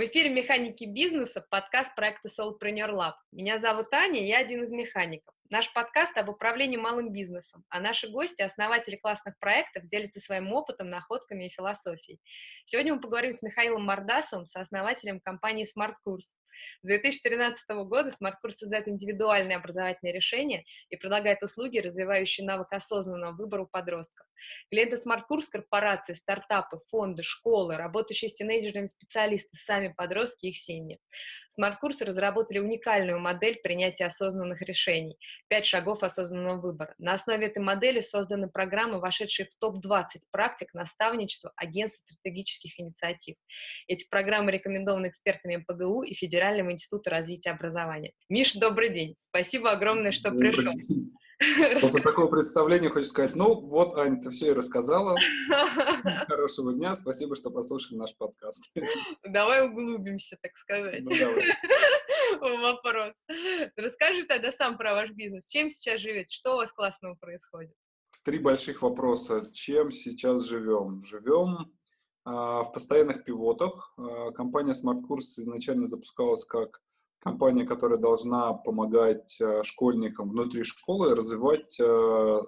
В эфире «Механики бизнеса» подкаст проекта Soulpreneur Lab. Меня зовут Аня, я один из механиков. Наш подкаст об управлении малым бизнесом, а наши гости, основатели классных проектов, делятся своим опытом, находками и философией. Сегодня мы поговорим с Михаилом Мордасовым, сооснователем компании Smart. С 2013 года Smart создает индивидуальные образовательные решения и предлагает услуги, развивающие навык осознанного выбора у подростков. Клиенты Smart корпорации, стартапы, фонды, школы, работающие с тинейджерами специалисты, сами подростки и их семьи. Смарт-курсы разработали уникальную модель принятия осознанных решений, пять шагов осознанного выбора. На основе этой модели созданы программы, вошедшие в топ-20 практик наставничества агентств стратегических инициатив. Эти программы рекомендованы экспертами МПГУ и Федеральным институтом развития образования. Миша, добрый день. Спасибо огромное, что добрый пришел. День. После такого представления хочу сказать, ну вот, Аня, ты все и рассказала. Хорошего дня, спасибо, что послушали наш подкаст. Давай углубимся, так сказать. Ну, давай. Вопрос. Расскажи тогда сам про ваш бизнес. Чем сейчас живете? Что у вас классного происходит? Три больших вопроса. Чем сейчас живем? Живем а, в постоянных пивотах. А, компания Smart Course изначально запускалась как компания, которая должна помогать э, школьникам внутри школы развивать э,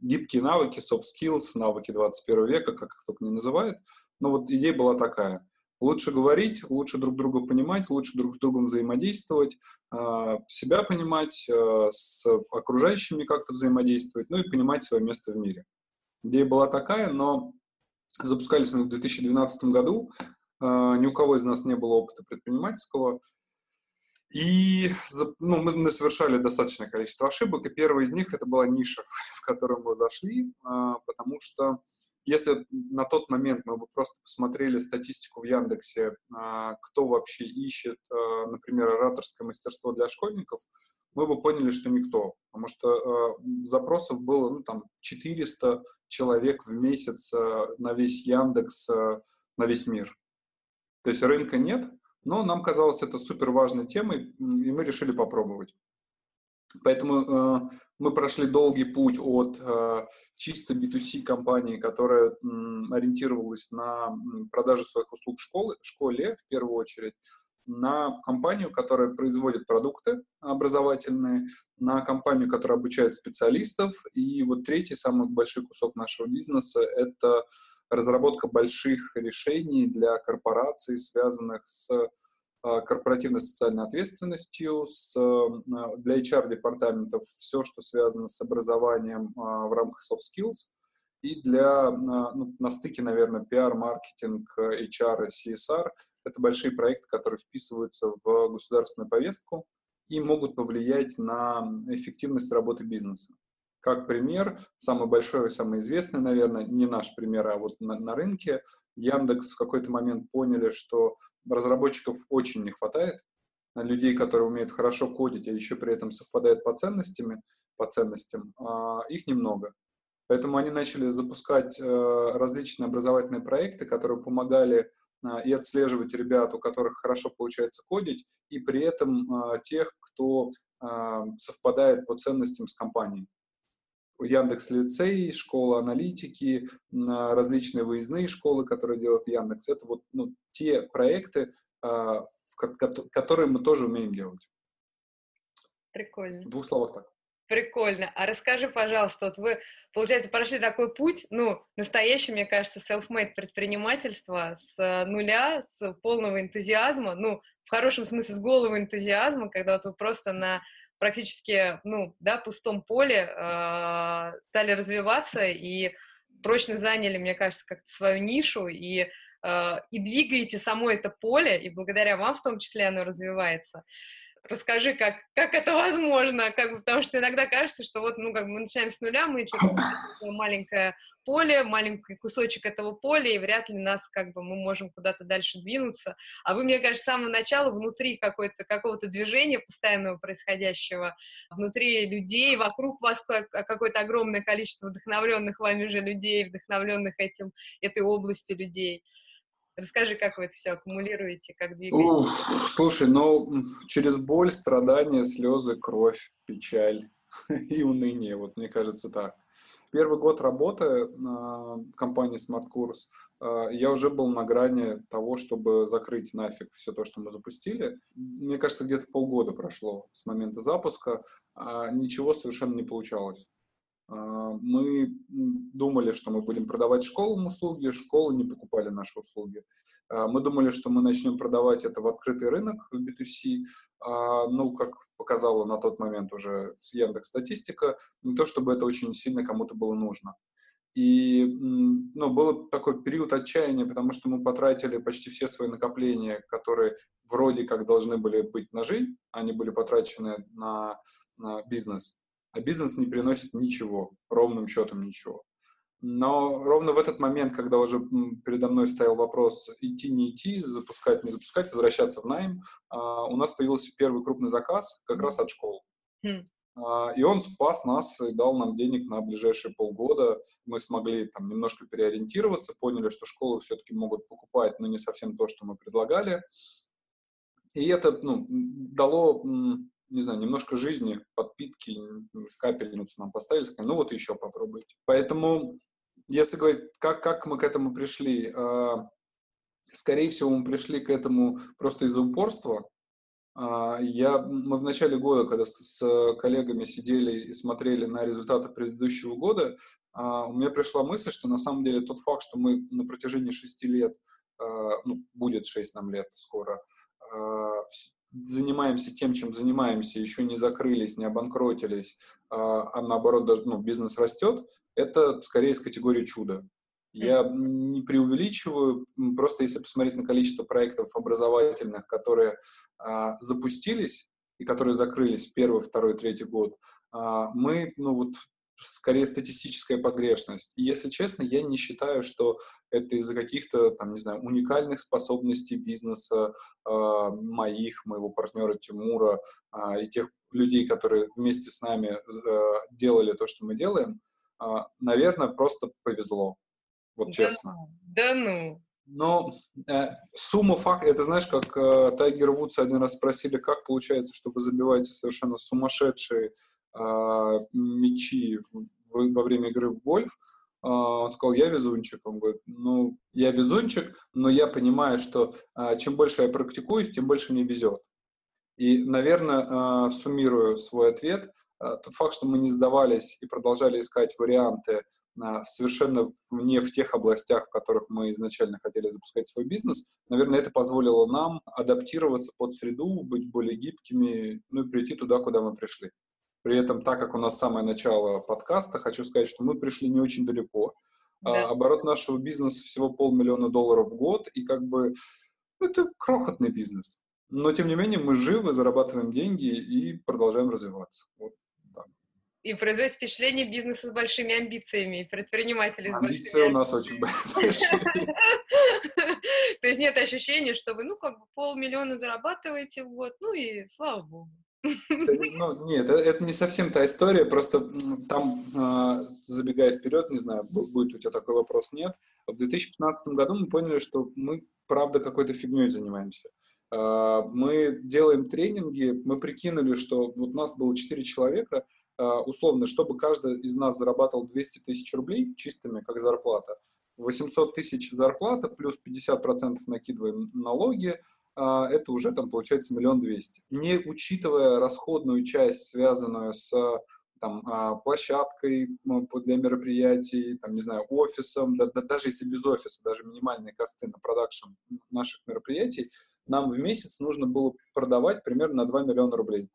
гибкие навыки, soft skills, навыки 21 века, как их только не называют. Но вот идея была такая. Лучше говорить, лучше друг друга понимать, лучше друг с другом взаимодействовать, э, себя понимать, с окружающими как-то взаимодействовать, ну и понимать свое место в мире. Идея была такая, но запускались мы в 2012 году, ни у кого из нас не было опыта предпринимательского, и ну, мы совершали достаточное количество ошибок, и первая из них это была ниша, в которую мы зашли, а, потому что если на тот момент мы бы просто посмотрели статистику в Яндексе, а, кто вообще ищет, а, например, ораторское мастерство для школьников, мы бы поняли, что никто, потому что запросов было ну, там 400 человек в месяц на весь Яндекс, на весь мир. То есть рынка нет, но нам казалось это супер важной темой, и мы решили попробовать. Поэтому э, мы прошли долгий путь от э, чисто B2C компании, которая э, ориентировалась на продажу своих услуг в школе, в первую очередь, на компанию, которая производит продукты образовательные, на компанию, которая обучает специалистов. И вот третий, самый большой кусок нашего бизнеса — это разработка больших решений для корпораций, связанных с корпоративной социальной ответственностью, с, а, для HR-департаментов все, что связано с образованием а, в рамках soft skills, и для, ну, на стыке, наверное, PR, маркетинг, HR и CSR — это большие проекты, которые вписываются в государственную повестку и могут повлиять на эффективность работы бизнеса. Как пример, самый большой самый известный, наверное, не наш пример, а вот на, на рынке, Яндекс в какой-то момент поняли, что разработчиков очень не хватает, людей, которые умеют хорошо кодить, а еще при этом совпадают по ценностями, по ценностям, а, их немного. Поэтому они начали запускать э, различные образовательные проекты, которые помогали а, и отслеживать ребят, у которых хорошо получается кодить, и при этом а, тех, кто совпадает по ценностям с компанией. Яндекс Лицей, школа аналитики, различные выездные школы, которые делает Яндекс. Это вот ну, те проекты, а, которые мы тоже умеем делать. Прикольно. В двух словах так. Прикольно. А расскажи, пожалуйста, вот вы, получается, прошли такой путь, ну, настоящий, мне кажется, self-made предпринимательство с нуля, с полного энтузиазма, ну, в хорошем смысле, с голого энтузиазма, когда вот вы просто на практически, ну, да, пустом поле э, стали развиваться и прочно заняли, мне кажется, как-то свою нишу и э, и двигаете само это поле, и благодаря вам в том числе оно развивается. Расскажи, как, как это возможно, как бы, потому что иногда кажется, что вот, ну, как бы мы начинаем с нуля, мы что-то маленькое поле, маленький кусочек этого поля, и вряд ли нас, как бы, мы можем куда-то дальше двинуться. А вы, мне кажется, с самого начала внутри какой-то, какого-то движения постоянного происходящего, внутри людей, вокруг вас какое-то огромное количество вдохновленных вами же людей, вдохновленных этим, этой областью людей. Расскажи, как вы это все аккумулируете, как двигаете? Уф, слушай, ну, через боль, страдания, слезы, кровь, печаль, и уныние, вот мне кажется так. Первый год работы компании Smart Course а, я уже был на грани того, чтобы закрыть нафиг все то, что мы запустили. Мне кажется, где-то полгода прошло с момента запуска, а ничего совершенно не получалось. А, мы думали, что мы будем продавать школам услуги, школы не покупали наши услуги. А, мы думали, что мы начнем продавать это в открытый рынок, в B2C. А, ну, как показала на тот момент уже Яндекс статистика, не то чтобы это очень сильно кому-то было нужно. И ну, был такой период отчаяния, потому что мы потратили почти все свои накопления, которые вроде как должны были быть на жизнь, они были потрачены на, на бизнес а бизнес не приносит ничего, ровным счетом ничего. Но ровно в этот момент, когда уже передо мной стоял вопрос идти, не идти, запускать, не запускать, возвращаться в найм, а, у нас появился первый крупный заказ как раз от школы. Mm. И он спас нас и дал нам денег на ближайшие полгода. Мы смогли там немножко переориентироваться, поняли, что школы все-таки могут покупать, но не совсем то, что мы предлагали. И это ну, дало не знаю, немножко жизни, подпитки, капельницу нам поставили, сказали, ну вот еще попробуйте. Поэтому, если говорить, как, как мы к этому пришли, э, скорее всего, мы пришли к этому просто из-за упорства. Э, я, мы в начале года, когда с, с коллегами сидели и смотрели на результаты предыдущего года, э, у меня пришла мысль, что на самом деле тот факт, что мы на протяжении шести лет, ну, будет шесть нам лет скоро, занимаемся тем, чем занимаемся, еще не закрылись, не обанкротились, а, а наоборот даже ну, бизнес растет, это скорее из категории чуда. Я не преувеличиваю, просто если посмотреть на количество проектов образовательных, которые а, запустились и которые закрылись первый, второй, третий год, а, мы ну, вот скорее статистическая погрешность. И, если честно, я не считаю, что это из-за каких-то, там, не знаю, уникальных способностей бизнеса э, моих, моего партнера Тимура э, и тех людей, которые вместе с нами э, делали то, что мы делаем. Э, наверное, просто повезло. Вот да честно. Ну, да ну. Но э, сумма фактов, это знаешь, как э, Тайгер Вудс один раз спросили, как получается, что вы забиваете совершенно сумасшедшие мячи в, в, во время игры в гольф, э, он сказал, я везунчик. Он говорит, ну, я везунчик, но я понимаю, что э, чем больше я практикуюсь, тем больше мне везет. И, наверное, суммируя свой ответ, тот факт, что мы не сдавались и продолжали искать варианты совершенно не в тех областях, в которых мы изначально хотели запускать свой бизнес, наверное, это позволило нам адаптироваться под среду, быть более гибкими, ну и прийти туда, куда мы пришли. При этом, так как у нас самое начало подкаста, хочу сказать, что мы пришли не очень далеко. А, да. оборот нашего бизнеса всего полмиллиона долларов в год, и как бы ну, это крохотный бизнес. Но, тем не менее, мы живы, зарабатываем деньги и продолжаем развиваться. Вот так. И производит впечатление бизнеса с большими амбициями, предпринимателей с Амбиции у нас очень большие. То есть нет ощущения, что вы, ну, как бы полмиллиона зарабатываете, вот, ну и слава богу. Ну, нет, э, это не совсем та история, просто там, а, забегая вперед, не знаю, будет у тебя такой вопрос, нет. В 2015 году мы поняли, что мы, правда, какой-то фигней занимаемся. А, мы делаем тренинги, мы прикинули, что вот у нас было 4 человека, а, условно, чтобы каждый из нас зарабатывал 200 тысяч рублей чистыми, как зарплата, 800 тысяч зарплата, плюс 50% накидываем налоги, это уже там получается миллион двести. Не учитывая расходную часть, связанную с там, а, площадкой для мероприятий, там, не знаю, офисом, да, да, даже если без офиса, даже минимальные косты на продакшн наших мероприятий, нам в месяц нужно было продавать примерно на 2 миллиона рублей.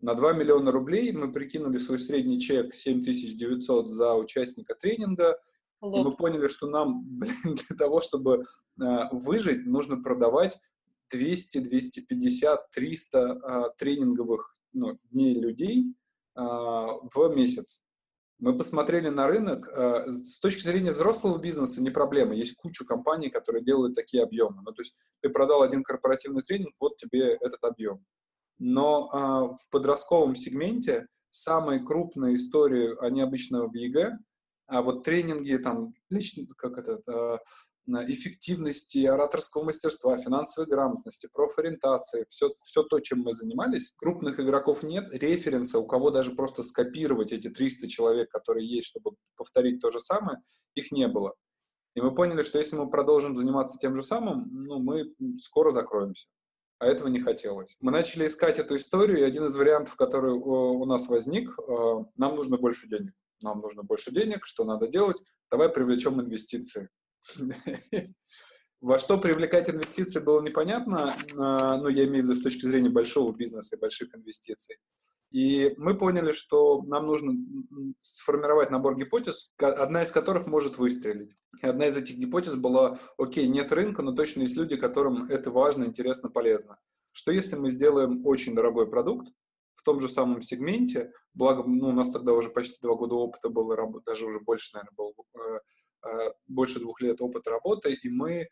На 2 миллиона рублей мы прикинули свой средний чек 7900 за участника тренинга, Лоб. И мы поняли, что нам блин, для того, чтобы э, выжить, нужно продавать 200, 250, 300 э, тренинговых ну, дней людей э, в месяц. Мы посмотрели на рынок. Э, с точки зрения взрослого бизнеса не проблема. Есть куча компаний, которые делают такие объемы. Ну, то есть ты продал один корпоративный тренинг, вот тебе этот объем. Но э, в подростковом сегменте самые крупные истории, они обычно в ЕГЭ, а вот тренинги, там, лично, как это, эффективности, ораторского мастерства, финансовой грамотности, профориентации, все, все то, чем мы занимались. Крупных игроков нет, референса, у кого даже просто скопировать эти 300 человек, которые есть, чтобы повторить то же самое, их не было. И мы поняли, что если мы продолжим заниматься тем же самым, ну, мы скоро закроемся. А этого не хотелось. Мы начали искать эту историю, и один из вариантов, который у нас возник, э, нам нужно больше денег. Нам нужно больше денег, что надо делать? Давай привлечем инвестиции. Во что привлекать инвестиции было непонятно, а, ну, я имею в виду с точки зрения большого бизнеса и больших инвестиций. И мы поняли, что нам нужно сформировать набор гипотез, одна из которых может выстрелить. И одна из этих гипотез была, окей, нет рынка, но точно есть люди, которым это важно, интересно, полезно. Что если мы сделаем очень дорогой продукт, в том же самом сегменте, благо ну, у нас тогда уже почти два года опыта было, даже уже больше, наверное, был э, э, больше двух лет опыта работы, и мы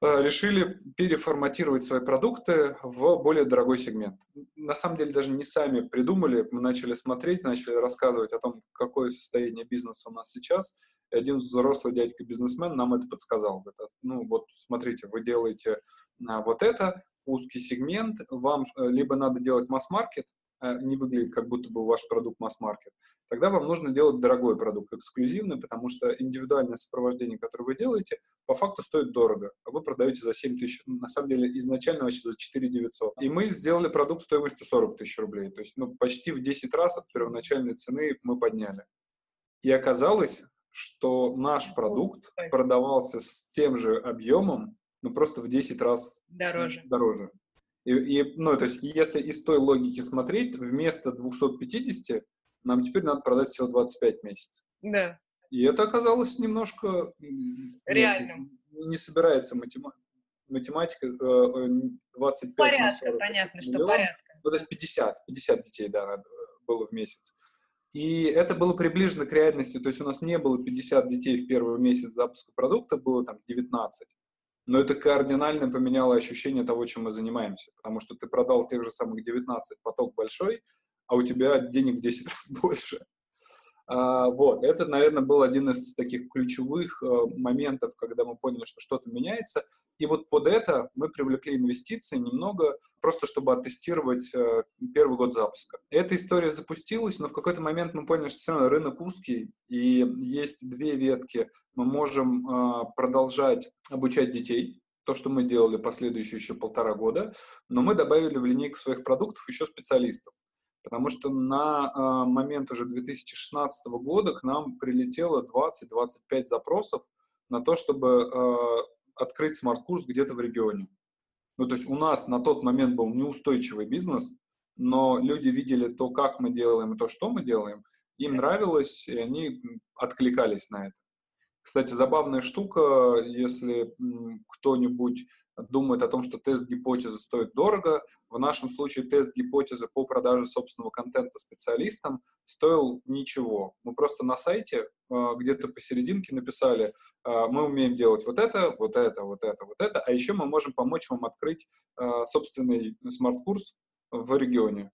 решили переформатировать свои продукты в более дорогой сегмент. На самом деле даже не сами придумали, мы начали смотреть, начали рассказывать о том, какое состояние бизнеса у нас сейчас. И один взрослый дядька-бизнесмен нам это подсказал. Говорит, ну вот смотрите, вы делаете вот это, узкий сегмент, вам либо надо делать масс-маркет, Э, не выглядит, как будто бы ваш продукт масс-маркет, тогда вам нужно делать дорогой продукт, эксклюзивный, потому что индивидуальное сопровождение, которое вы делаете, по факту стоит дорого, а вы продаете за 7 тысяч, на самом деле изначально вообще за 4 900. И мы сделали продукт стоимостью 40 тысяч рублей, то есть ну, почти в 10 раз от первоначальной цены мы подняли. И оказалось, что наш продукт продавался с тем же объемом, ну просто в 10 раз дороже. дороже. И, и, ну, то есть, если из той логики смотреть, вместо 250 нам теперь надо продать всего 25 месяцев. Да. И это оказалось немножко... Реальным. Не, не собирается математика. Математика 25 Порядка, на 40 понятно, миллион. что порядка. Ну, то есть 50, 50 детей, да, было в месяц. И это было приближено к реальности, то есть у нас не было 50 детей в первый месяц запуска продукта, было там 19 но это кардинально поменяло ощущение того, чем мы занимаемся, потому что ты продал тех же самых 19, поток большой, а у тебя денег в 10 раз больше. А, вот, это, наверное, был один из таких ключевых а, моментов, когда мы поняли, что что-то меняется. И вот под это мы привлекли инвестиции немного, просто чтобы оттестировать а, первый год запуска. Эта история запустилась, но в какой-то момент мы поняли, что все равно рынок узкий, и есть две ветки. Мы можем а, продолжать обучать детей, то, что мы делали последующие еще полтора года, но мы добавили в линейку своих продуктов еще специалистов. Потому что на э, момент уже 2016 года к нам прилетело 20-25 запросов на то, чтобы э, открыть smart-курс где-то в регионе. Ну, то есть у нас на тот момент был неустойчивый бизнес, но люди видели то, как мы делаем, и то, что мы делаем, им нравилось, и они откликались на это. Кстати, забавная штука, если кто-нибудь думает о том, что тест гипотезы стоит дорого, в нашем случае тест гипотезы по продаже собственного контента специалистам стоил ничего. Мы просто на сайте а, где-то посерединке написали, а, мы умеем делать вот это, вот это, вот это, вот это, а еще мы можем помочь вам открыть а, собственный smart-курс в регионе.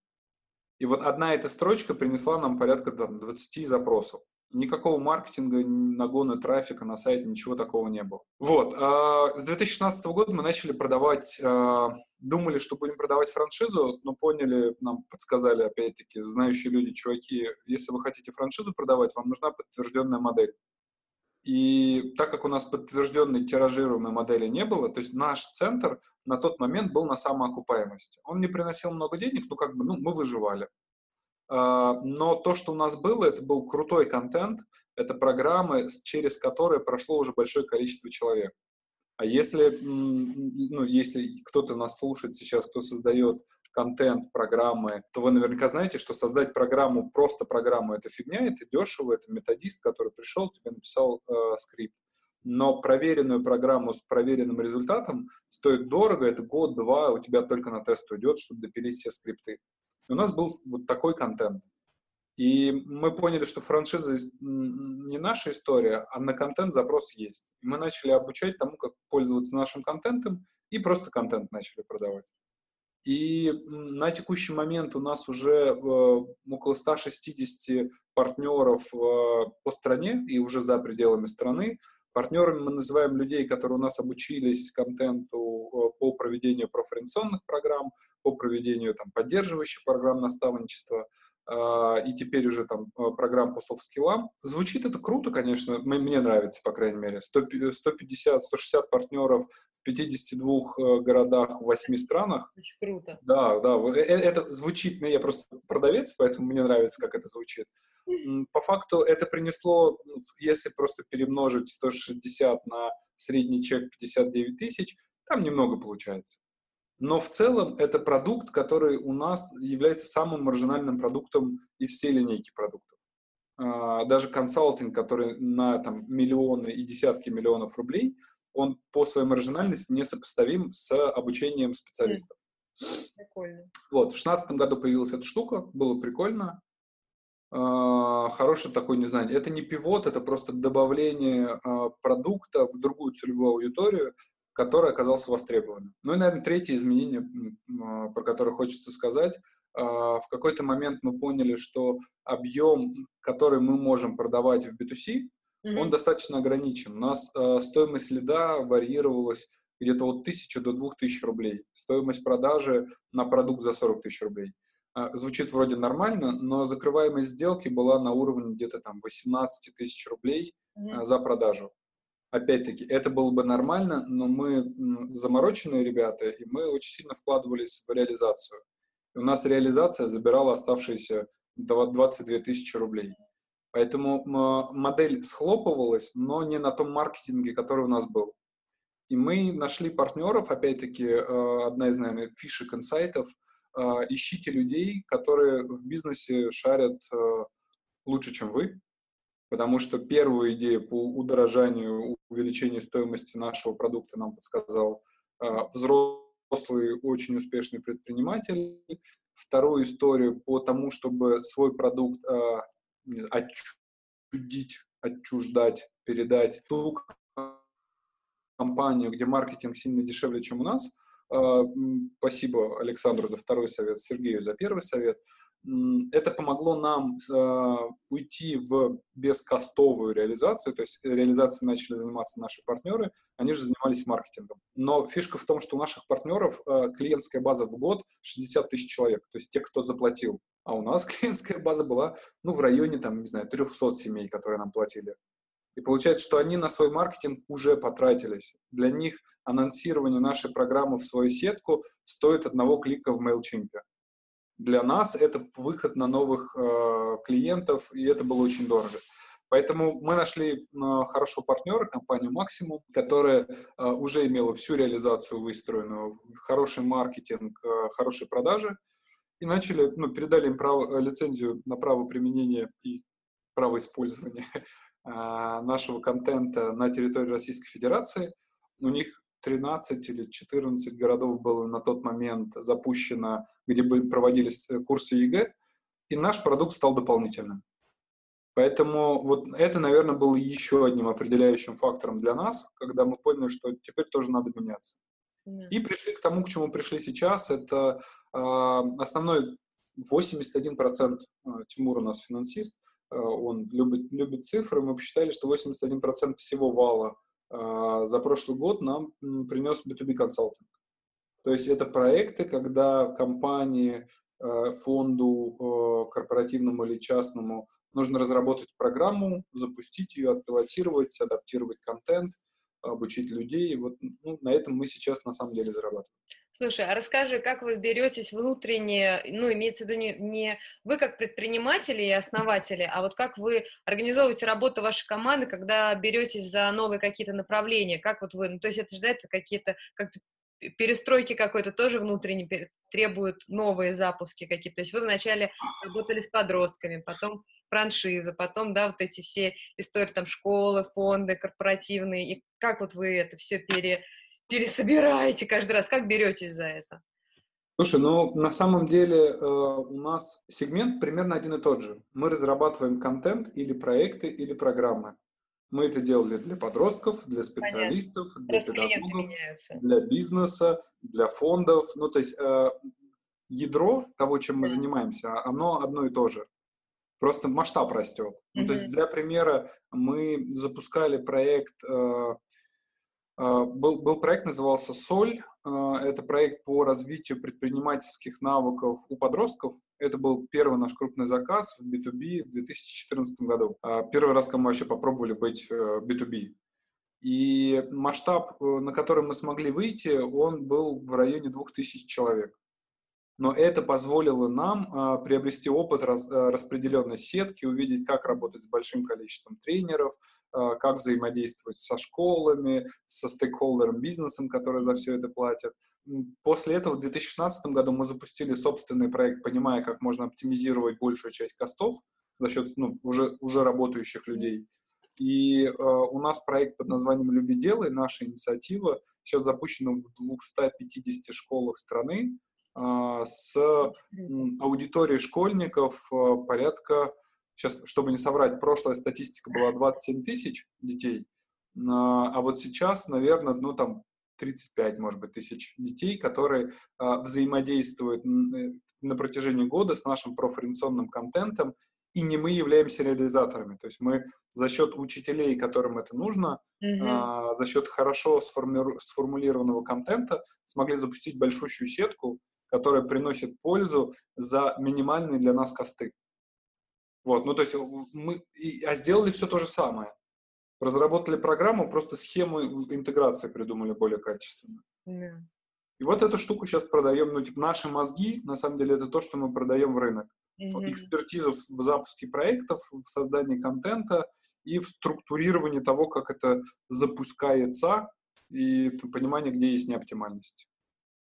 И вот одна эта строчка принесла нам порядка там, 20 запросов. Никакого маркетинга, нагона трафика на сайт, ничего такого не было. Вот. А, с 2016 года мы начали продавать, а, думали, что будем продавать франшизу, но поняли, нам подсказали, опять-таки, знающие люди, чуваки, если вы хотите франшизу продавать, вам нужна подтвержденная модель. И так как у нас подтвержденной тиражируемой модели не было, то есть наш центр на тот момент был на самоокупаемости. Он не приносил много денег, но как бы ну, мы выживали. А, но то, что у нас было, это был крутой контент, это программы, через которые прошло уже большое количество человек. А если, ну, если кто-то нас слушает сейчас, кто создает контент, программы, то вы наверняка знаете, что создать программу, просто программу, это фигня, это дешево, это методист, который пришел, тебе написал э, скрипт. Но проверенную программу с проверенным результатом стоит дорого, это год-два, у тебя только на тест уйдет, чтобы допилить все скрипты. И у нас был вот такой контент. И мы поняли, что франшиза не наша история, а на контент запрос есть. И мы начали обучать тому, как пользоваться нашим контентом, и просто контент начали продавать. И на текущий момент у нас уже э, около 160 партнеров э, по стране и уже за пределами страны. Партнерами мы называем людей, которые у нас обучились контенту э, по проведению профориентационных программ, по проведению там, поддерживающих программ наставничества, и теперь уже там э, программ по софт-скиллам. Звучит это круто, конечно, мне нравится, по крайней мере. 150-160 партнеров в 52 э, городах в 8 странах. Очень круто. Да, да, это звучит, ну, я просто продавец, поэтому мне нравится, как это звучит. По факту это принесло, ну, если просто перемножить 160 на средний чек 59 тысяч, там немного получается. Но в целом это продукт, который у нас является самым маржинальным продуктом из всей линейки продуктов. А, даже консалтинг, который на там, миллионы и десятки миллионов рублей, он по своей маржинальности несопоставим с обучением специалистов. Прикольно. Вот, в 2016 году появилась эта штука, было прикольно. А, хороший такой, не знаю, это не пивот, это просто добавление а, продукта в другую целевую аудиторию, который оказался востребованным. Ну и, наверное, третье изменение, а, про которое хочется сказать. В какой-то момент мы поняли, что объем, который мы можем продавать в B2C, mm-hmm. он достаточно ограничен. У нас стоимость лида варьировалась где-то от 1000 до 2000 рублей. Стоимость продажи на продукт за 40 тысяч рублей. А, звучит вроде нормально, но закрываемость сделки была на уровне где-то там 18 тысяч рублей mm-hmm. за продажу. Опять-таки, это было бы нормально, но мы замороченные ребята, и мы очень сильно вкладывались в реализацию. И у нас реализация забирала оставшиеся 22 тысячи рублей. Поэтому модель схлопывалась, но не на том маркетинге, который у нас был. И мы нашли партнеров, опять-таки, э, одна из, наверное, фишек инсайтов – а, ищите людей, которые в бизнесе шарят э, лучше, чем вы, потому что первую идею по удорожанию, увеличению стоимости нашего продукта нам подсказал а, взрослый, очень успешный предприниматель. Вторую историю по тому, чтобы свой продукт а, отчудить, отчуждать, передать ту компанию, где маркетинг сильно дешевле, чем у нас – спасибо Александру за второй совет, Сергею за первый совет. Это помогло нам а, уйти в бескостовую реализацию, то есть реализацией начали заниматься наши партнеры, они же занимались маркетингом. Но фишка в том, что у наших партнеров а, клиентская база в год 60 тысяч человек, то есть те, кто заплатил. А у нас клиентская база была, ну, в районе, там, не знаю, 300 семей, которые нам платили. И получается, что они на свой маркетинг уже потратились. Для них анонсирование нашей программы в свою сетку стоит одного клика в MailChimp. Для нас это выход на новых э, клиентов, и это было очень дорого. Поэтому мы нашли э, хорошего партнера, компанию Maximum, которая э, уже имела всю реализацию выстроенную, хороший маркетинг, э, хорошие продажи, и начали, ну, передали им право, лицензию на право применения и право использования нашего контента на территории Российской Федерации. У них 13 или 14 городов было на тот момент запущено, где проводились э, курсы ЕГЭ, и наш продукт стал дополнительным. Поэтому вот это, наверное, было еще одним определяющим фактором для нас, когда мы поняли, что теперь тоже надо меняться. Yeah. И пришли к тому, к чему пришли сейчас. Это э, основной 81% Тимур у нас финансист, Э, он любит, любит цифры, мы посчитали, что 81% всего вала э, за прошлый год нам принес B2B консалтинг. То есть это проекты, когда компании, э, фонду корпоративному или частному нужно разработать программу, запустить ее, отпилотировать, адаптировать контент, обучить людей. Вот ну, на этом мы сейчас на самом деле зарабатываем. Слушай, а расскажи, как вы беретесь внутренне, ну, имеется в виду не, не вы как предприниматели и основатели, а вот как вы организовываете работу вашей команды, когда беретесь за новые какие-то направления, как вот вы, ну, то есть это же, да, это какие-то, как-то перестройки какой-то тоже внутренне требуют новые запуски какие-то. То есть вы вначале работали с подростками, потом франшиза, потом, да, вот эти все истории, там, школы, фонды корпоративные, и как вот вы это все пере пересобираете каждый раз? Как беретесь за это? Слушай, ну на самом деле э, у нас сегмент примерно один и тот же. Мы разрабатываем контент или проекты, или программы. Мы это делали для подростков, для специалистов, Понятно. для Просто педагогов, для бизнеса, для фондов. Ну, то есть э, ядро того, чем мы занимаемся, оно одно и то же. Просто масштаб растет. Mm-hmm. Ну, то есть для примера мы запускали проект, э, э, был, был проект, назывался «Соль». Э, это проект по развитию предпринимательских навыков у подростков. Это был первый наш крупный заказ в B2B в 2014 году. Э, первый раз, когда мы вообще попробовали быть э, B2B. И масштаб, э, на который мы смогли выйти, он был в районе 2000 человек. Но это позволило нам а, приобрести опыт раз, а, распределенной сетки, увидеть, как работать с большим количеством тренеров, а, как взаимодействовать со школами, со стейкхолдером бизнесом, который за все это платят. После этого в 2016 году мы запустили собственный проект, понимая, как можно оптимизировать большую часть костов за счет ну, уже, уже работающих людей. И э, у нас проект под названием «Люби, делай», наша инициатива, сейчас запущена в 250 школах страны э, с аудиторией школьников э, порядка, сейчас, чтобы не соврать, прошлая статистика была 27 тысяч детей, э, а вот сейчас, наверное, ну там 35, может быть, тысяч детей, которые э, взаимодействуют на протяжении года с нашим профориентационным контентом и не мы являемся реализаторами. То есть мы за счет учителей, которым это нужно, mm-hmm. а, за счет хорошо сформи- сформулированного контента смогли запустить большущую сетку, которая приносит пользу за минимальные для нас косты. Вот, ну то есть мы, и, а сделали все то же самое. Разработали программу, просто схему интеграции придумали более качественно. Yeah. И вот эту штуку сейчас продаем, ну типа наши мозги, на самом деле это то, что мы продаем в рынок mm-hmm. экспертизу в запуске проектов, в создании контента и в структурировании того, как это запускается, и понимание, где есть неоптимальность.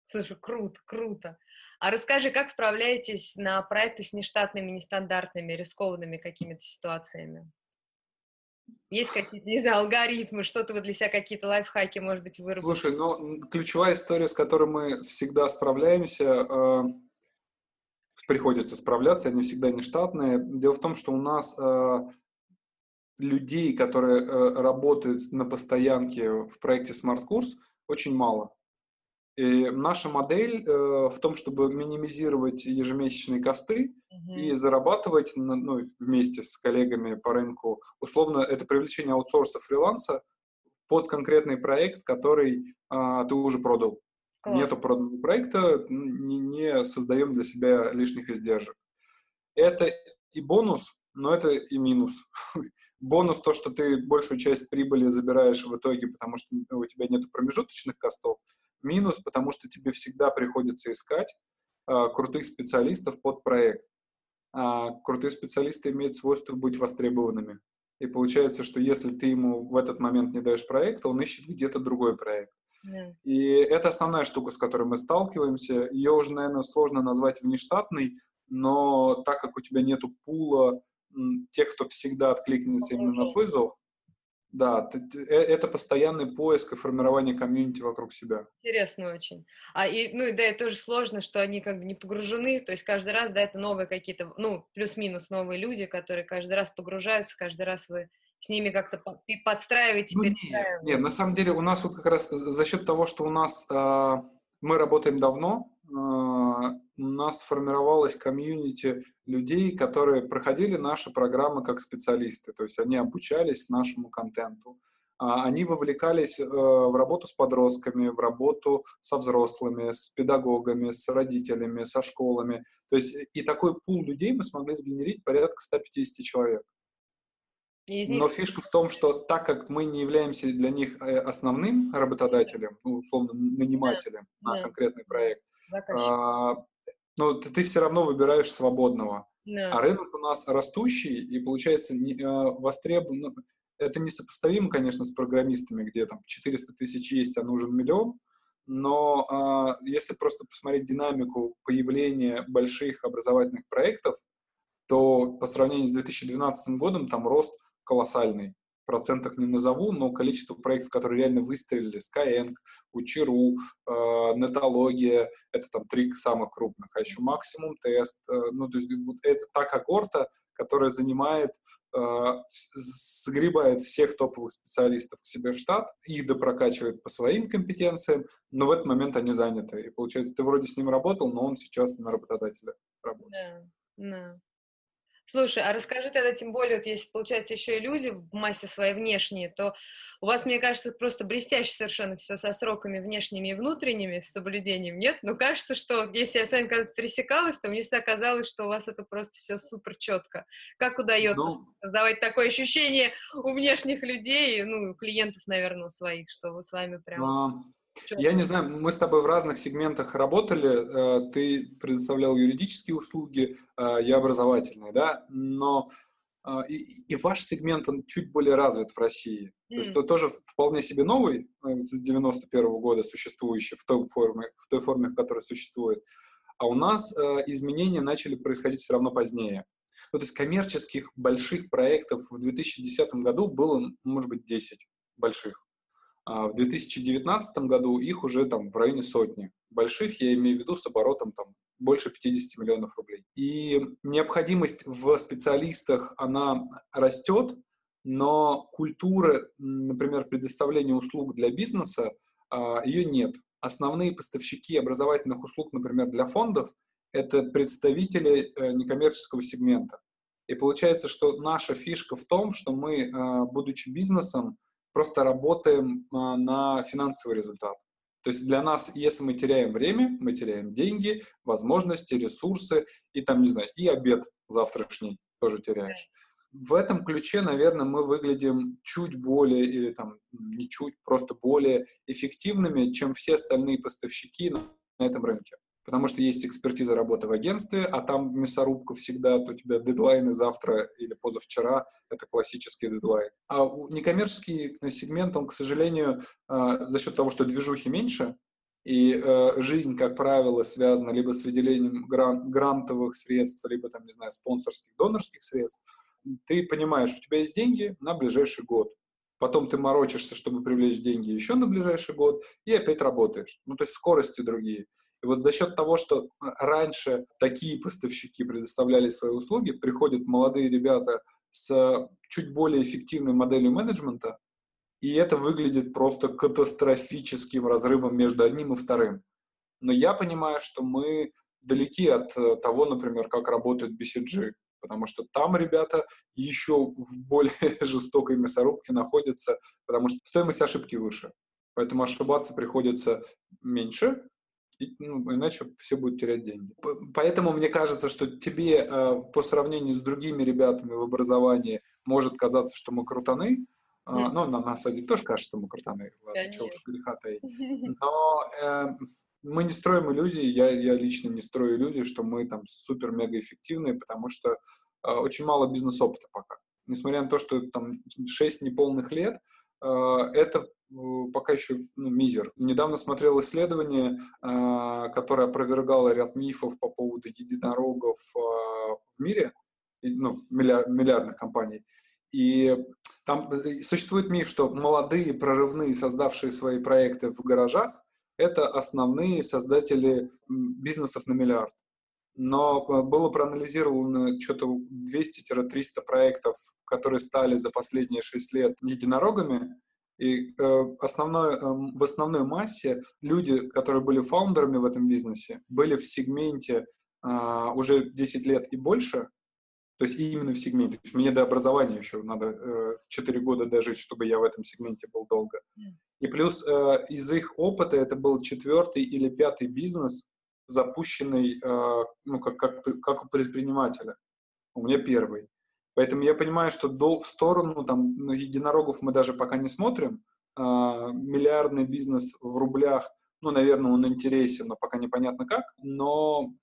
Слушай, круто, круто. А расскажи, как справляетесь на проекты с нештатными, нестандартными, рискованными какими-то ситуациями? Есть какие-то, не знаю, алгоритмы, что-то вы для себя какие-то лайфхаки, может быть, выработали? Слушай, ну, ключевая история, с которой мы всегда справляемся, э, приходится справляться, они всегда не штатные. Дело в том, что у нас э, людей, которые э, работают на постоянке в проекте Smart Курс, очень мало. И наша модель э, в том, чтобы минимизировать ежемесячные косты mm-hmm. и зарабатывать ну, вместе с коллегами по рынку. Условно, это привлечение аутсорса фриланса под конкретный проект, который э, ты уже продал. Класс. Нету проданного проекта, не, не создаем для себя лишних издержек. Это и бонус, но это и минус. бонус то, что ты большую часть прибыли забираешь в итоге, потому что у тебя нет промежуточных костов. Минус, потому что тебе всегда приходится искать а, крутых специалистов под проект. А, крутые специалисты имеют свойство быть востребованными. И получается, что если ты ему в этот момент не даешь проект, он ищет где-то другой проект. Yeah. И это основная штука, с которой мы сталкиваемся. Ее уже, наверное, сложно назвать внештатной, но так как у тебя нету пула тех, кто всегда откликнется именно на твой зов, да, э, это постоянный поиск и формирование комьюнити вокруг себя. Интересно очень. А и, ну, да, это тоже сложно, что они как бы не погружены, то есть каждый раз, да, это новые какие-то, ну, плюс-минус новые люди, которые каждый раз погружаются, каждый раз вы с ними как-то подстраиваете, ну, нет, нет, на самом деле у нас вот как раз за счет того, что у нас э, мы работаем давно, э, у нас сформировалась комьюнити людей, которые проходили наши программы как специалисты, то есть они обучались нашему контенту, а, они вовлекались э, в работу с подростками, в работу со взрослыми, с педагогами, с родителями, со школами. То есть и такой пул людей мы смогли сгенерить порядка 150 человек. Них... Но фишка в том, что так как мы не являемся для них э, основным работодателем, ну, условно, нанимателем да, на да. конкретный проект, а, ну, ты, ты все равно выбираешь свободного. Да. А рынок у нас растущий, и получается не, а, востребован. Ну, это несопоставимо, конечно, с программистами, где там 400 тысяч есть, а нужен миллион. Но а, если просто посмотреть динамику появления больших образовательных проектов, то по сравнению с 2012 годом там рост колоссальный. В процентах не назову, но количество проектов, которые реально выстрелили, Skyeng, Учиру, э, Нетология, это там три самых крупных, а еще максимум тест. Э, ну, то есть вот это та когорта, которая занимает, э, сгребает всех топовых специалистов к себе в штат, их допрокачивает по своим компетенциям, но в этот момент они заняты. И получается, ты вроде с ним работал, но он сейчас на работодателя работает. Да, да. Слушай, а расскажи тогда, тем более, вот если, получается, еще и люди в массе своей внешние, то у вас, мне кажется, просто блестяще совершенно все со сроками внешними и внутренними, с соблюдением, нет? Но кажется, что если я с вами когда-то пересекалась, то мне всегда казалось, что у вас это просто все супер четко. Как удается ну, создавать такое ощущение у внешних людей, ну, у клиентов, наверное, у своих, что вы с вами прям... Я не знаю, мы с тобой в разных сегментах работали. Э, ты предоставлял юридические услуги, э, я образовательные, да, но э, и, и ваш сегмент, он чуть более развит в России. Mm. То есть это тоже вполне себе новый, с 91 -го года существующий в той форме, в той форме, в которой существует. А у нас изменения начали происходить все равно позднее. Ну, то есть коммерческих больших проектов в 2010 году было, может быть, 10 больших. А в 2019 году их уже там в районе сотни. Больших я имею в виду с оборотом там больше 50 миллионов рублей. И необходимость в специалистах, она растет, но культуры, например, предоставления услуг для бизнеса, а, ее нет. Основные поставщики образовательных услуг, например, для фондов, это представители э, некоммерческого сегмента. И получается, что наша фишка в том, что мы, э, будучи бизнесом, просто работаем а, на финансовый результат. То есть для нас, если мы теряем время, мы теряем деньги, возможности, ресурсы и там, не знаю, и обед завтрашний тоже теряешь. В этом ключе, наверное, мы выглядим чуть более, или там не чуть, просто более эффективными, чем все остальные поставщики на этом рынке потому что есть экспертиза работы в агентстве, а там мясорубка всегда, то у тебя дедлайны завтра или позавчера, это классический дедлайн. А некоммерческий сегмент, он, к сожалению, а, за счет того, что движухи меньше, и э, жизнь, как правило, связана либо с выделением гран грантовых средств, либо, там, не знаю, спонсорских, донорских средств, ты понимаешь, у тебя есть деньги на ближайший год потом ты морочишься, чтобы привлечь деньги еще на ближайший год, и опять работаешь. Ну, то есть скорости другие. И вот за счет того, что раньше такие поставщики предоставляли свои услуги, приходят молодые ребята с чуть более эффективной моделью менеджмента, и это выглядит просто катастрофическим разрывом между одним и вторым. Но я понимаю, что мы далеки от э, того, например, как работает BCG потому что там ребята еще в более жестокой мясорубке находятся, потому что стоимость ошибки выше. Поэтому ошибаться приходится меньше, и, ну, иначе все будут терять деньги. Поэтому мне кажется, что тебе э, по сравнению с другими ребятами в образовании может казаться, что мы крутаны, э, mm. ну, на самом деле тоже кажется, что мы крутаны, ладно, чего уж греха таить. Но э, мы не строим иллюзии, я, я лично не строю иллюзии, что мы там супер-мега эффективные, потому что э, очень мало бизнес-опыта пока. Несмотря на то, что там 6 неполных лет, э, это э, пока еще ну, мизер. Недавно смотрел исследование, э, которое опровергало ряд мифов по поводу единорогов э, в мире, ну, миллиард, миллиардных компаний. И там э, существует миф, что молодые, прорывные, создавшие свои проекты в гаражах, это основные создатели бизнесов на миллиард. Но э, было проанализировано что-то 200-300 проектов, которые стали за последние 6 лет единорогами, и э, основной, э, в основной массе люди, которые были фаундерами в этом бизнесе, были в сегменте э, уже 10 лет и больше, то есть именно в сегменте. То есть мне до образования еще надо э, 4 года дожить, чтобы я в этом сегменте был долго. И плюс э, из их опыта это был четвертый или пятый бизнес, запущенный э, ну, как, как, как у предпринимателя. У меня первый. Поэтому я понимаю, что до, в сторону там, ну, единорогов мы даже пока не смотрим. Э, миллиардный бизнес в рублях, ну, наверное, он интересен, но пока непонятно как. Но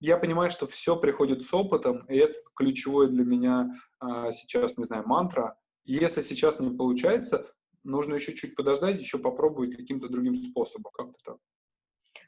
я понимаю, что все приходит с опытом, и это ключевое для меня э, сейчас, не знаю, мантра. Если сейчас не получается, нужно еще чуть подождать, еще попробовать каким-то другим способом. Как-то так.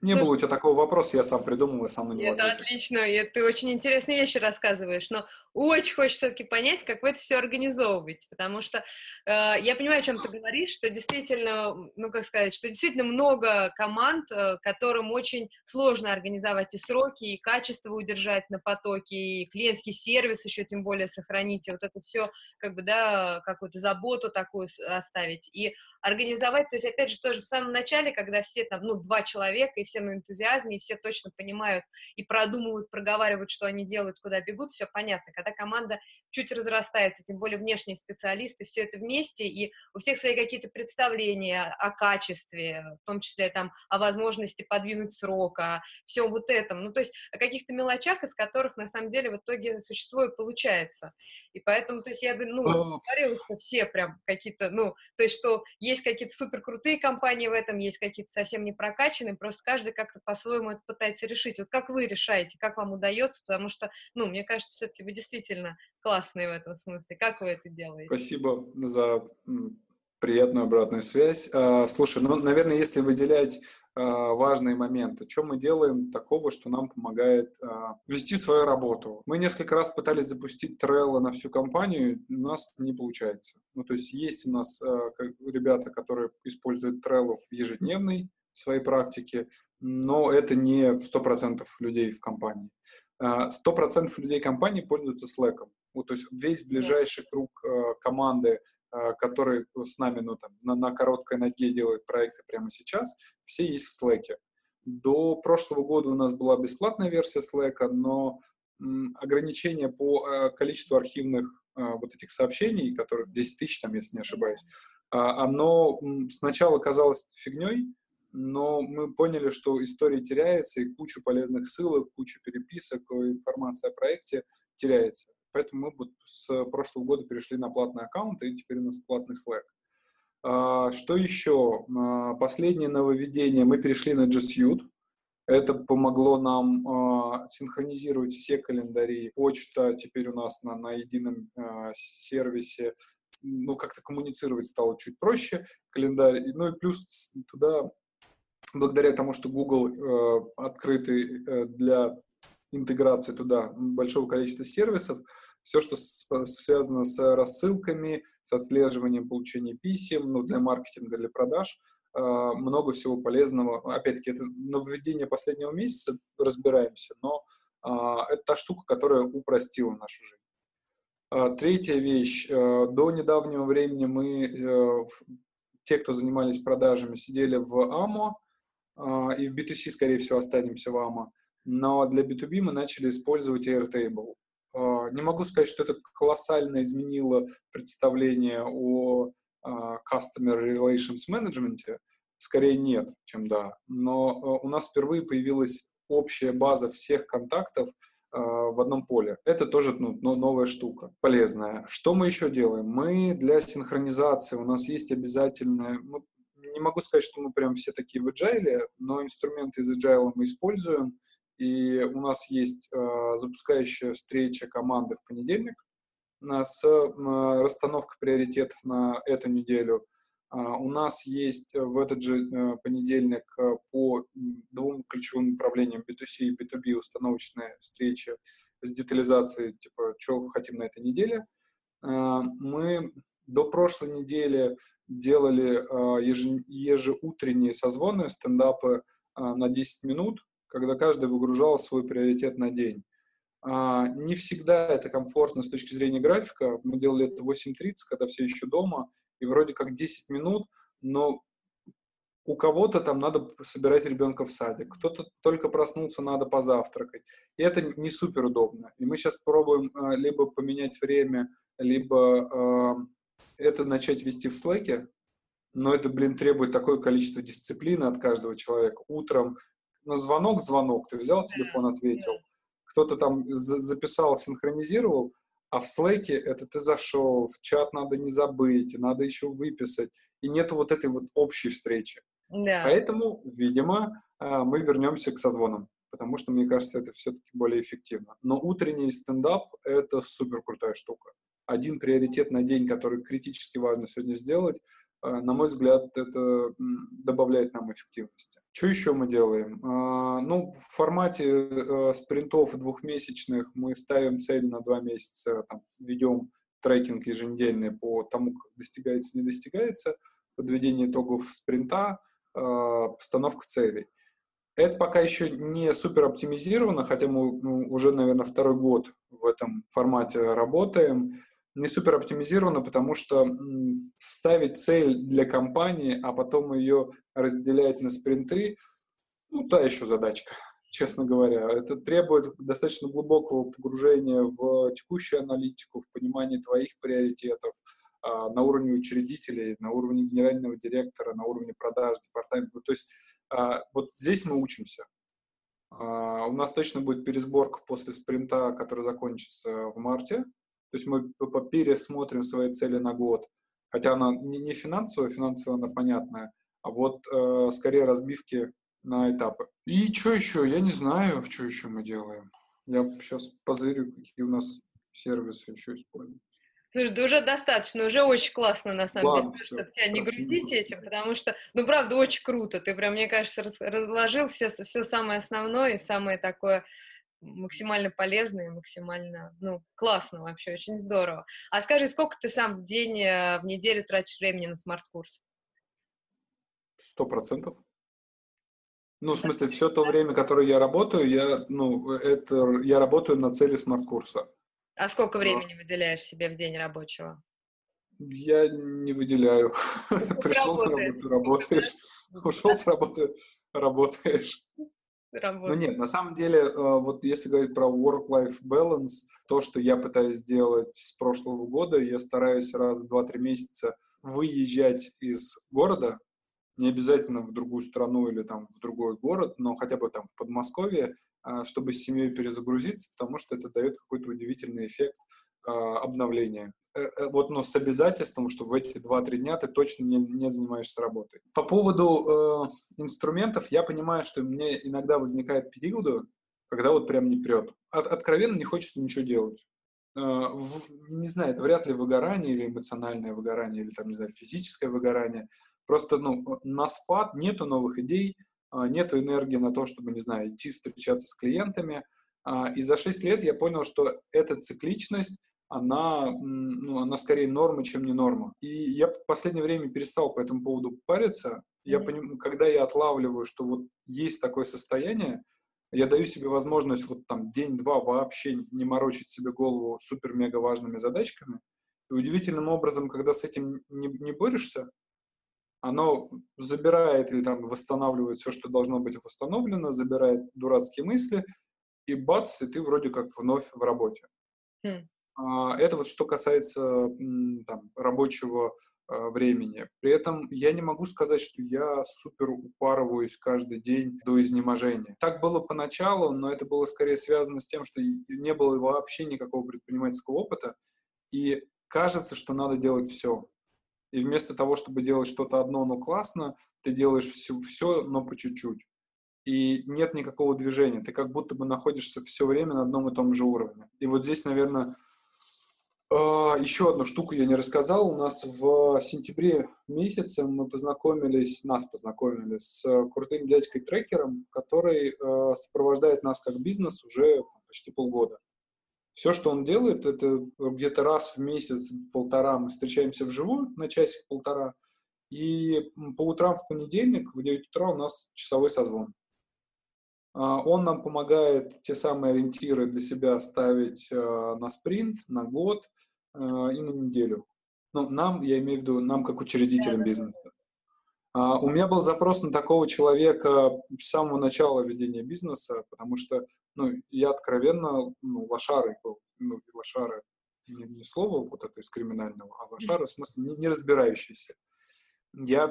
Не было у тебя такого вопроса, я сам придумал и сам на него Это ответил. отлично, и ты очень интересные вещи рассказываешь, но очень хочется все-таки понять, как вы это все организовываете, потому что э, я понимаю, о чем ты говоришь, что действительно, ну как сказать, что действительно много команд, э, которым очень сложно организовать и сроки, и качество удержать на потоке, и клиентский сервис еще тем более сохранить, и вот это все, как бы, да, какую-то заботу такую оставить, и организовать, то есть, опять же, тоже в самом начале, когда все там, ну, два человека, и все на энтузиазме, и все точно понимают и продумывают, проговаривают, что они делают, куда бегут, все понятно. Когда команда чуть разрастается, тем более внешние специалисты, все это вместе, и у всех свои какие-то представления о качестве, в том числе там о возможности подвинуть срок, о всем вот этом, ну, то есть о каких-то мелочах, из которых на самом деле в итоге существо получается. И поэтому, то есть я бы, ну, говорила, что все прям какие-то, ну, то есть что есть какие-то супер крутые компании в этом, есть какие-то совсем не прокачанные, просто каждый как-то по-своему это пытается решить. Вот как вы решаете, как вам удается, потому что, ну, мне кажется, все-таки вы действительно классные в этом смысле. Как вы это делаете? Спасибо за приятную обратную связь. А, слушай, ну, наверное, если выделять а, важные моменты, что мы делаем такого, что нам помогает а, вести свою работу. Мы несколько раз пытались запустить Trello на всю компанию, у нас не получается. Ну, то есть есть у нас ребята, которые используют Trello в ежедневной своей практике, но это не 100% людей в компании. 100% людей компании пользуются Slack. Вот, то есть весь ближайший круг э, команды, э, который с нами ну, там, на, на короткой ноге делает проекты прямо сейчас, все есть в Slack. До прошлого года у нас была бесплатная версия Slack, но м, ограничение по э, количеству архивных э, вот этих сообщений, которые 10 тысяч, там, если не ошибаюсь, э, оно сначала казалось фигней, но мы поняли, что история теряется, и кучу полезных ссылок, кучу переписок, информация о проекте теряется. Поэтому мы вот с прошлого года перешли на платный аккаунт, и теперь у нас платный Slack. А, что еще? А, последнее нововведение. Мы перешли на G. Это помогло нам э, синхронизировать все календари. Почта теперь у нас на, на едином э, сервисе. Ну, как-то коммуницировать стало чуть проще. Календарь. Ну и плюс туда, благодаря тому, что Google э, открытый э, для интеграции туда большого количества сервисов, все, что связано с рассылками, с отслеживанием получения писем, ну, для маркетинга, для продаж, а, много всего полезного. Опять-таки, это нововведение последнего месяца, разбираемся, но а, это та штука, которая упростила нашу жизнь. А, третья вещь. До недавнего времени мы, э, те, кто занимались продажами, сидели в АМО, и в B2C, скорее всего, останемся в АМО но для B2B мы начали использовать Airtable. А, не могу сказать, что это колоссально изменило представление о а, Customer Relations Management, скорее нет, чем да. Но а, у нас впервые появилась общая база всех контактов в одном поле. Это тоже ну, новая штука, полезная. Что мы еще делаем? Мы для синхронизации, у нас есть обязательное, ну, не могу сказать, что мы прям все такие в agile, но инструменты из agile мы используем. И у нас есть э, запускающая встреча команды в понедельник э, с э, расстановкой приоритетов на эту неделю. Э, у нас есть в этот же э, понедельник э, по двум ключевым направлениям B2C и B2B установочная встреча с детализацией, типа, что хотим на этой неделе. Э, мы до прошлой недели делали э, ежеутренние созвоны, стендапы э, на 10 минут, когда каждый выгружал свой приоритет на день. А, не всегда это комфортно с точки зрения графика. Мы делали это в 8.30, когда все еще дома, и вроде как 10 минут, но у кого-то там надо собирать ребенка в садик, кто-то только проснулся, надо позавтракать. И это не супер удобно. И мы сейчас пробуем либо поменять время, либо это начать вести в слэке, но это, блин, требует такое количество дисциплины от каждого человека. Утром ну, звонок, звонок, ты взял телефон, ответил. Кто-то там записал, синхронизировал, а в Slack это ты зашел, в чат надо не забыть, надо еще выписать. И нет вот этой вот общей встречи. Да. Поэтому, видимо, а, мы вернемся к созвонам, потому что, мне кажется, это все-таки более эффективно. Но утренний стендап — это супер крутая штука. Один приоритет на день, который критически важно сегодня сделать, а, на мой взгляд, это добавляет нам эффективности. Что еще мы делаем? А, ну, в формате э, спринтов двухмесячных мы ставим цель на два месяца, там, ведем трекинг еженедельный по тому, как достигается, не достигается, подведение итогов спринта, а, постановка целей. Это пока еще не супер оптимизировано, хотя мы ну, уже, наверное, второй год в этом формате работаем не супер оптимизировано, потому что ставить цель для компании, а потом ее разделять на спринты, ну, та еще задачка, честно говоря. Это требует достаточно глубокого погружения в текущую аналитику, в понимание твоих приоритетов, а, на уровне учредителей, на уровне генерального директора, на уровне продаж, департамента. То есть а, вот здесь мы учимся. А, у нас точно будет пересборка после спринта, который закончится в марте. То есть мы пересмотрим свои цели на год. Хотя она не финансовая, финансовая она понятная, а вот э, скорее разбивки на этапы. И что еще? Я не знаю, что еще мы делаем. Я сейчас позырю, какие у нас сервисы еще используются. Слушай, да уже достаточно, уже очень классно, на самом Ладно, деле, чтобы тебя не грузить этим, потому что, ну, правда, очень круто. Ты прям, мне кажется, раз, разложил все, все самое основное и самое такое максимально полезное, максимально, ну, классно вообще, очень здорово. А скажи, сколько ты сам в день, э, в неделю тратишь времени на smart-курс? Сто процентов. Ну, в смысле, все то время, которое я работаю, я, ну, это, я работаю на цели smart-курса. А сколько времени выделяешь себе в день рабочего? Я не выделяю. Пришел с работы, работаешь. Ушел с работы, работаешь. Ну нет, на самом деле, э, вот если говорить про work-life balance, то, что я пытаюсь сделать с прошлого года, я стараюсь раз в 2-3 месяца выезжать из города, не обязательно в другую страну или там в другой город, но хотя бы там в Подмосковье, а, чтобы с семьей перезагрузиться, потому что это дает какой-то удивительный эффект обновления. Э, э, вот, но с обязательством, что в эти 2-3 дня ты точно не, не занимаешься работой. По поводу э, инструментов, я понимаю, что меня иногда возникают периоды, когда вот прям не прет. От, откровенно не хочется ничего делать. Э, в, не знаю, это вряд ли выгорание или эмоциональное выгорание, или там, не знаю, физическое выгорание. Просто, ну, на спад нету новых идей, а, нету энергии на то, чтобы, не знаю, идти встречаться с клиентами. А, и за 6 лет я понял, что эта цикличность, она, ну, она скорее норма, чем не норма. И я в последнее время перестал по этому поводу париться. Я поним, когда я отлавливаю, что вот есть такое состояние, я даю себе возможность вот там день-два вообще не морочить себе голову супер-мега важными задачками. И удивительным образом, когда с этим не, не борешься, оно забирает или там восстанавливает все, что должно быть восстановлено, забирает дурацкие мысли, и бац, и ты вроде как вновь в работе. Хм. А, это вот что касается там, рабочего а, времени. При этом я не могу сказать, что я супер упарываюсь каждый день до изнеможения. Так было поначалу, но это было скорее связано с тем, что не было вообще никакого предпринимательского опыта, и кажется, что надо делать все. И вместо того, чтобы делать что-то одно, но классно, ты делаешь все, все, но по чуть-чуть. И нет никакого движения. Ты как будто бы находишься все время на одном и том же уровне. И вот здесь, наверное, еще одну штуку я не рассказал. У нас в сентябре месяце мы познакомились, нас познакомили с крутым дядькой-трекером, который э, сопровождает нас как бизнес уже почти полгода. Все, что он делает, это где-то раз в месяц, полтора мы встречаемся вживую на часик-полтора, и по утрам в понедельник в 9 утра у нас часовой созвон. А, он нам помогает те самые ориентиры для себя ставить а, на спринт, на год а, и на неделю. Ну, нам, я имею в виду, нам как учредителям бизнеса. Uh, у меня был запрос на такого человека с самого начала ведения бизнеса, потому что, ну, я откровенно, ну, лошарой был, ну, лошара, не, не слово вот это из криминального, а лошара, в смысле, не, не разбирающийся. Я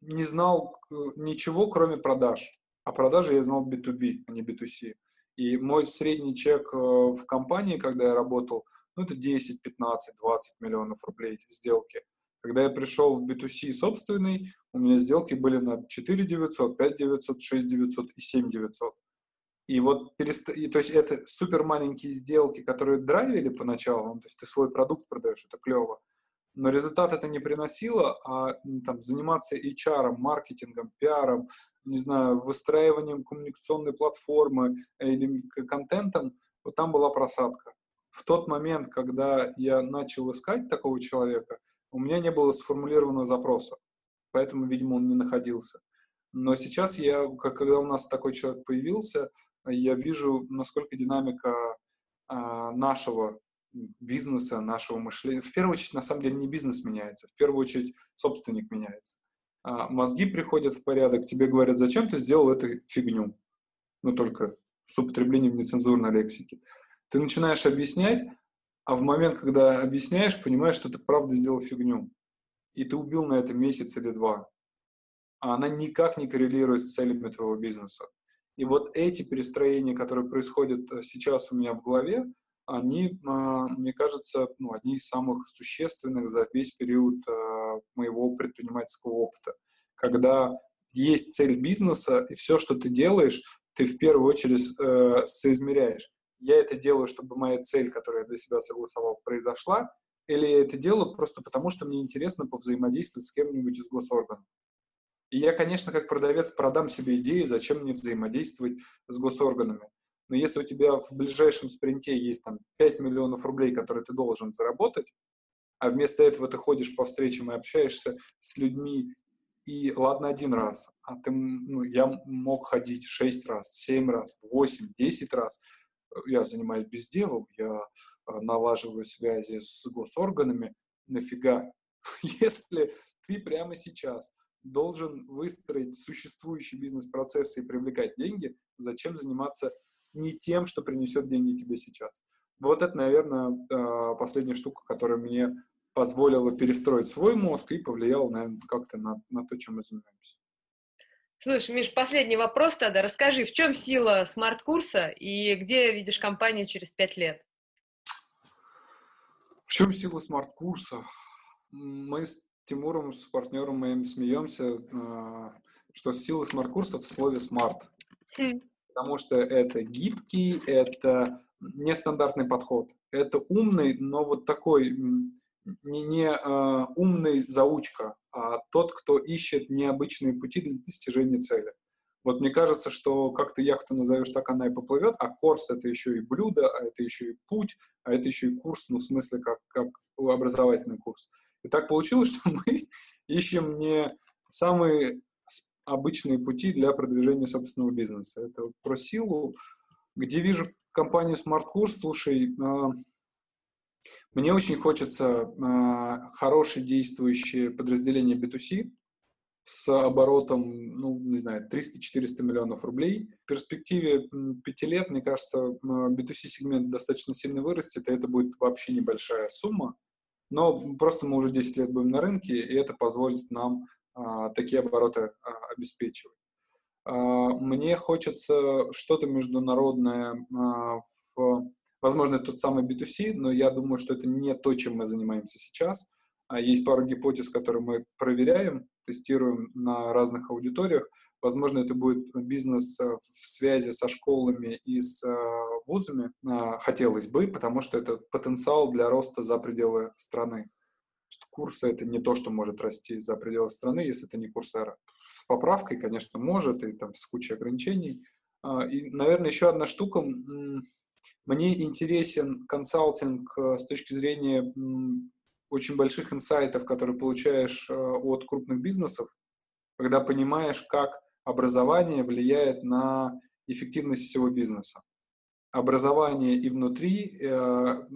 не знал э, ничего, кроме продаж, а продажи я знал B2B, а не B2C. И мой средний чек э, в компании, когда я работал, ну, это 10, 15, 20 миллионов рублей сделки. Когда я пришел в B2C собственный, у меня сделки были на 4 900, 5 900, 6 900 и 7 900. И вот, перест... и, то есть это супер маленькие сделки, которые драйвили поначалу, ну, то есть ты свой продукт продаешь, это клево, но результат это не приносило, а там, заниматься HR, маркетингом, пиаром, не знаю, выстраиванием коммуникационной платформы или контентом, вот там была просадка. В тот момент, когда я начал искать такого человека, у меня не было сформулированного запроса, поэтому, видимо, он не находился. Но сейчас я, когда у нас такой человек появился, я вижу, насколько динамика а, нашего бизнеса, нашего мышления. В первую очередь, на самом деле, не бизнес меняется, в первую очередь собственник меняется. а, мозги приходят в порядок, тебе говорят, зачем ты сделал эту фигню? Ну, только с употреблением нецензурной лексики. Ты начинаешь объяснять, а в момент, когда объясняешь, понимаешь, что ты правда сделал фигню. И ты убил на это месяц или два. А она никак не коррелирует с целями твоего бизнеса. И вот эти перестроения, которые происходят э, сейчас у меня в голове, они, а, мне кажется, ну, одни из самых существенных за весь период а, моего предпринимательского опыта. Когда есть цель бизнеса, и все, что ты делаешь, ты в первую очередь э, соизмеряешь. Я это делаю, чтобы моя цель, которую я для себя согласовал, произошла, или я это делаю просто потому, что мне интересно повзаимодействовать с кем-нибудь из госорганов. И я, конечно, как продавец продам себе идею, зачем мне взаимодействовать с госорганами. Но если у тебя в ближайшем спринте есть там 5 миллионов рублей, которые ты должен заработать, а вместо этого ты ходишь по встречам и общаешься с людьми, и ладно один раз, а ты, ну, я мог ходить 6 раз, 7 раз, 8, 10 раз. Я занимаюсь бездевом, я а, налаживаю связи с госорганами. Нафига? Если ты прямо сейчас должен выстроить существующий бизнес-процесс и привлекать деньги, зачем заниматься не тем, что принесет деньги тебе сейчас. Вот это, наверное, а, последняя штука, которая мне позволила перестроить свой мозг и повлияла, наверное, как-то на, на то, чем мы занимаемся. Слушай, Миш, последний вопрос тогда. Расскажи, в чем сила smart-курса и где видишь компанию через пять лет? В чем сила smart-курса? Мы с Тимуром, с партнером моим, смеемся, а, что сила smart-курса в слове «smart». Потому что это гибкий, это нестандартный подход. Это умный, но вот такой не, не э, умный заучка, а тот, кто ищет необычные пути для достижения цели. Вот мне кажется, что как ты яхту назовешь, так она и поплывет, а курс это еще и блюдо, а это еще и путь, а это еще и курс, ну, в смысле, как, как образовательный курс. И так получилось, что мы ищем не самые обычные пути для продвижения собственного бизнеса. Это про силу. Где вижу компанию Smart Kurs, слушай, а, мне очень хочется а, хорошее действующее подразделение B2C с оборотом, ну, не знаю, 300-400 миллионов рублей. В перспективе пяти лет, мне кажется, B2C-сегмент достаточно сильно вырастет, и это будет вообще небольшая сумма. Но просто мы уже 10 лет будем на рынке, и это позволит нам а, такие обороты а, обеспечивать. А, мне хочется что-то международное в, возможно, тот самый B2C, но я думаю, что это не то, чем мы занимаемся сейчас. Есть пару гипотез, которые мы проверяем, тестируем на разных аудиториях. Возможно, это будет бизнес в связи со школами и с вузами. Хотелось бы, потому что это потенциал для роста за пределы страны курсы это не то, что может расти за пределы страны, если это не курсера. С поправкой, конечно, может, и там с кучей ограничений. А, и, наверное, еще одна штука. Мне интересен консалтинг э, с точки зрения очень больших инсайтов, которые получаешь э, от крупных бизнесов, когда понимаешь, как образование влияет на эффективность всего бизнеса. Образование и внутри э,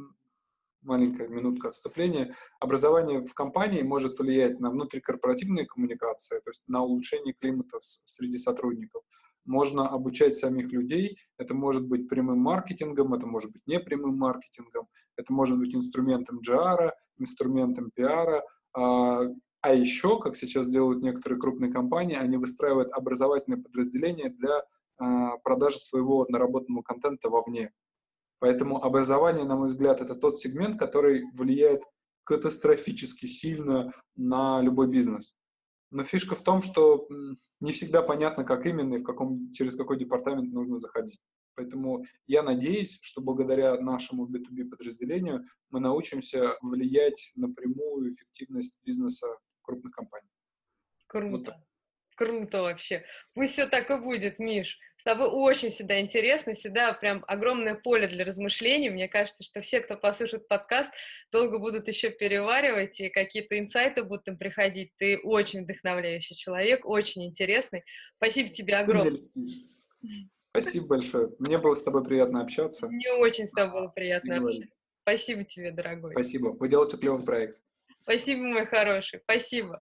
маленькая минутка отступления. Образование в компании может влиять на внутрикорпоративные коммуникации, то есть на улучшение климата среди сотрудников. Можно обучать самих людей. Это может быть прямым маркетингом, это может быть непрямым маркетингом, это может быть инструментом GR, инструментом пиара. А, а еще, как сейчас делают некоторые крупные компании, они выстраивают образовательные подразделения для а, продажи своего наработанного контента вовне. Поэтому образование, на мой взгляд, это тот сегмент, который влияет катастрофически сильно на любой бизнес. Но фишка в том, что не всегда понятно, как именно и в каком, через какой департамент нужно заходить. Поэтому я надеюсь, что благодаря нашему B2B подразделению мы научимся влиять напрямую эффективность бизнеса крупных компаний. Круто. Вот Круто вообще. Пусть все так и будет, Миш. С тобой очень всегда интересно, всегда прям огромное поле для размышлений. Мне кажется, что все, кто послушает подкаст, долго будут еще переваривать, и какие-то инсайты будут им приходить. Ты очень вдохновляющий человек, очень интересный. Спасибо тебе огромное. Спасибо большое. Мне было с тобой приятно общаться. Мне очень с тобой было приятно общаться. Спасибо тебе, дорогой. Спасибо. Вы делаете клевый проект. Спасибо, мой хороший. Спасибо.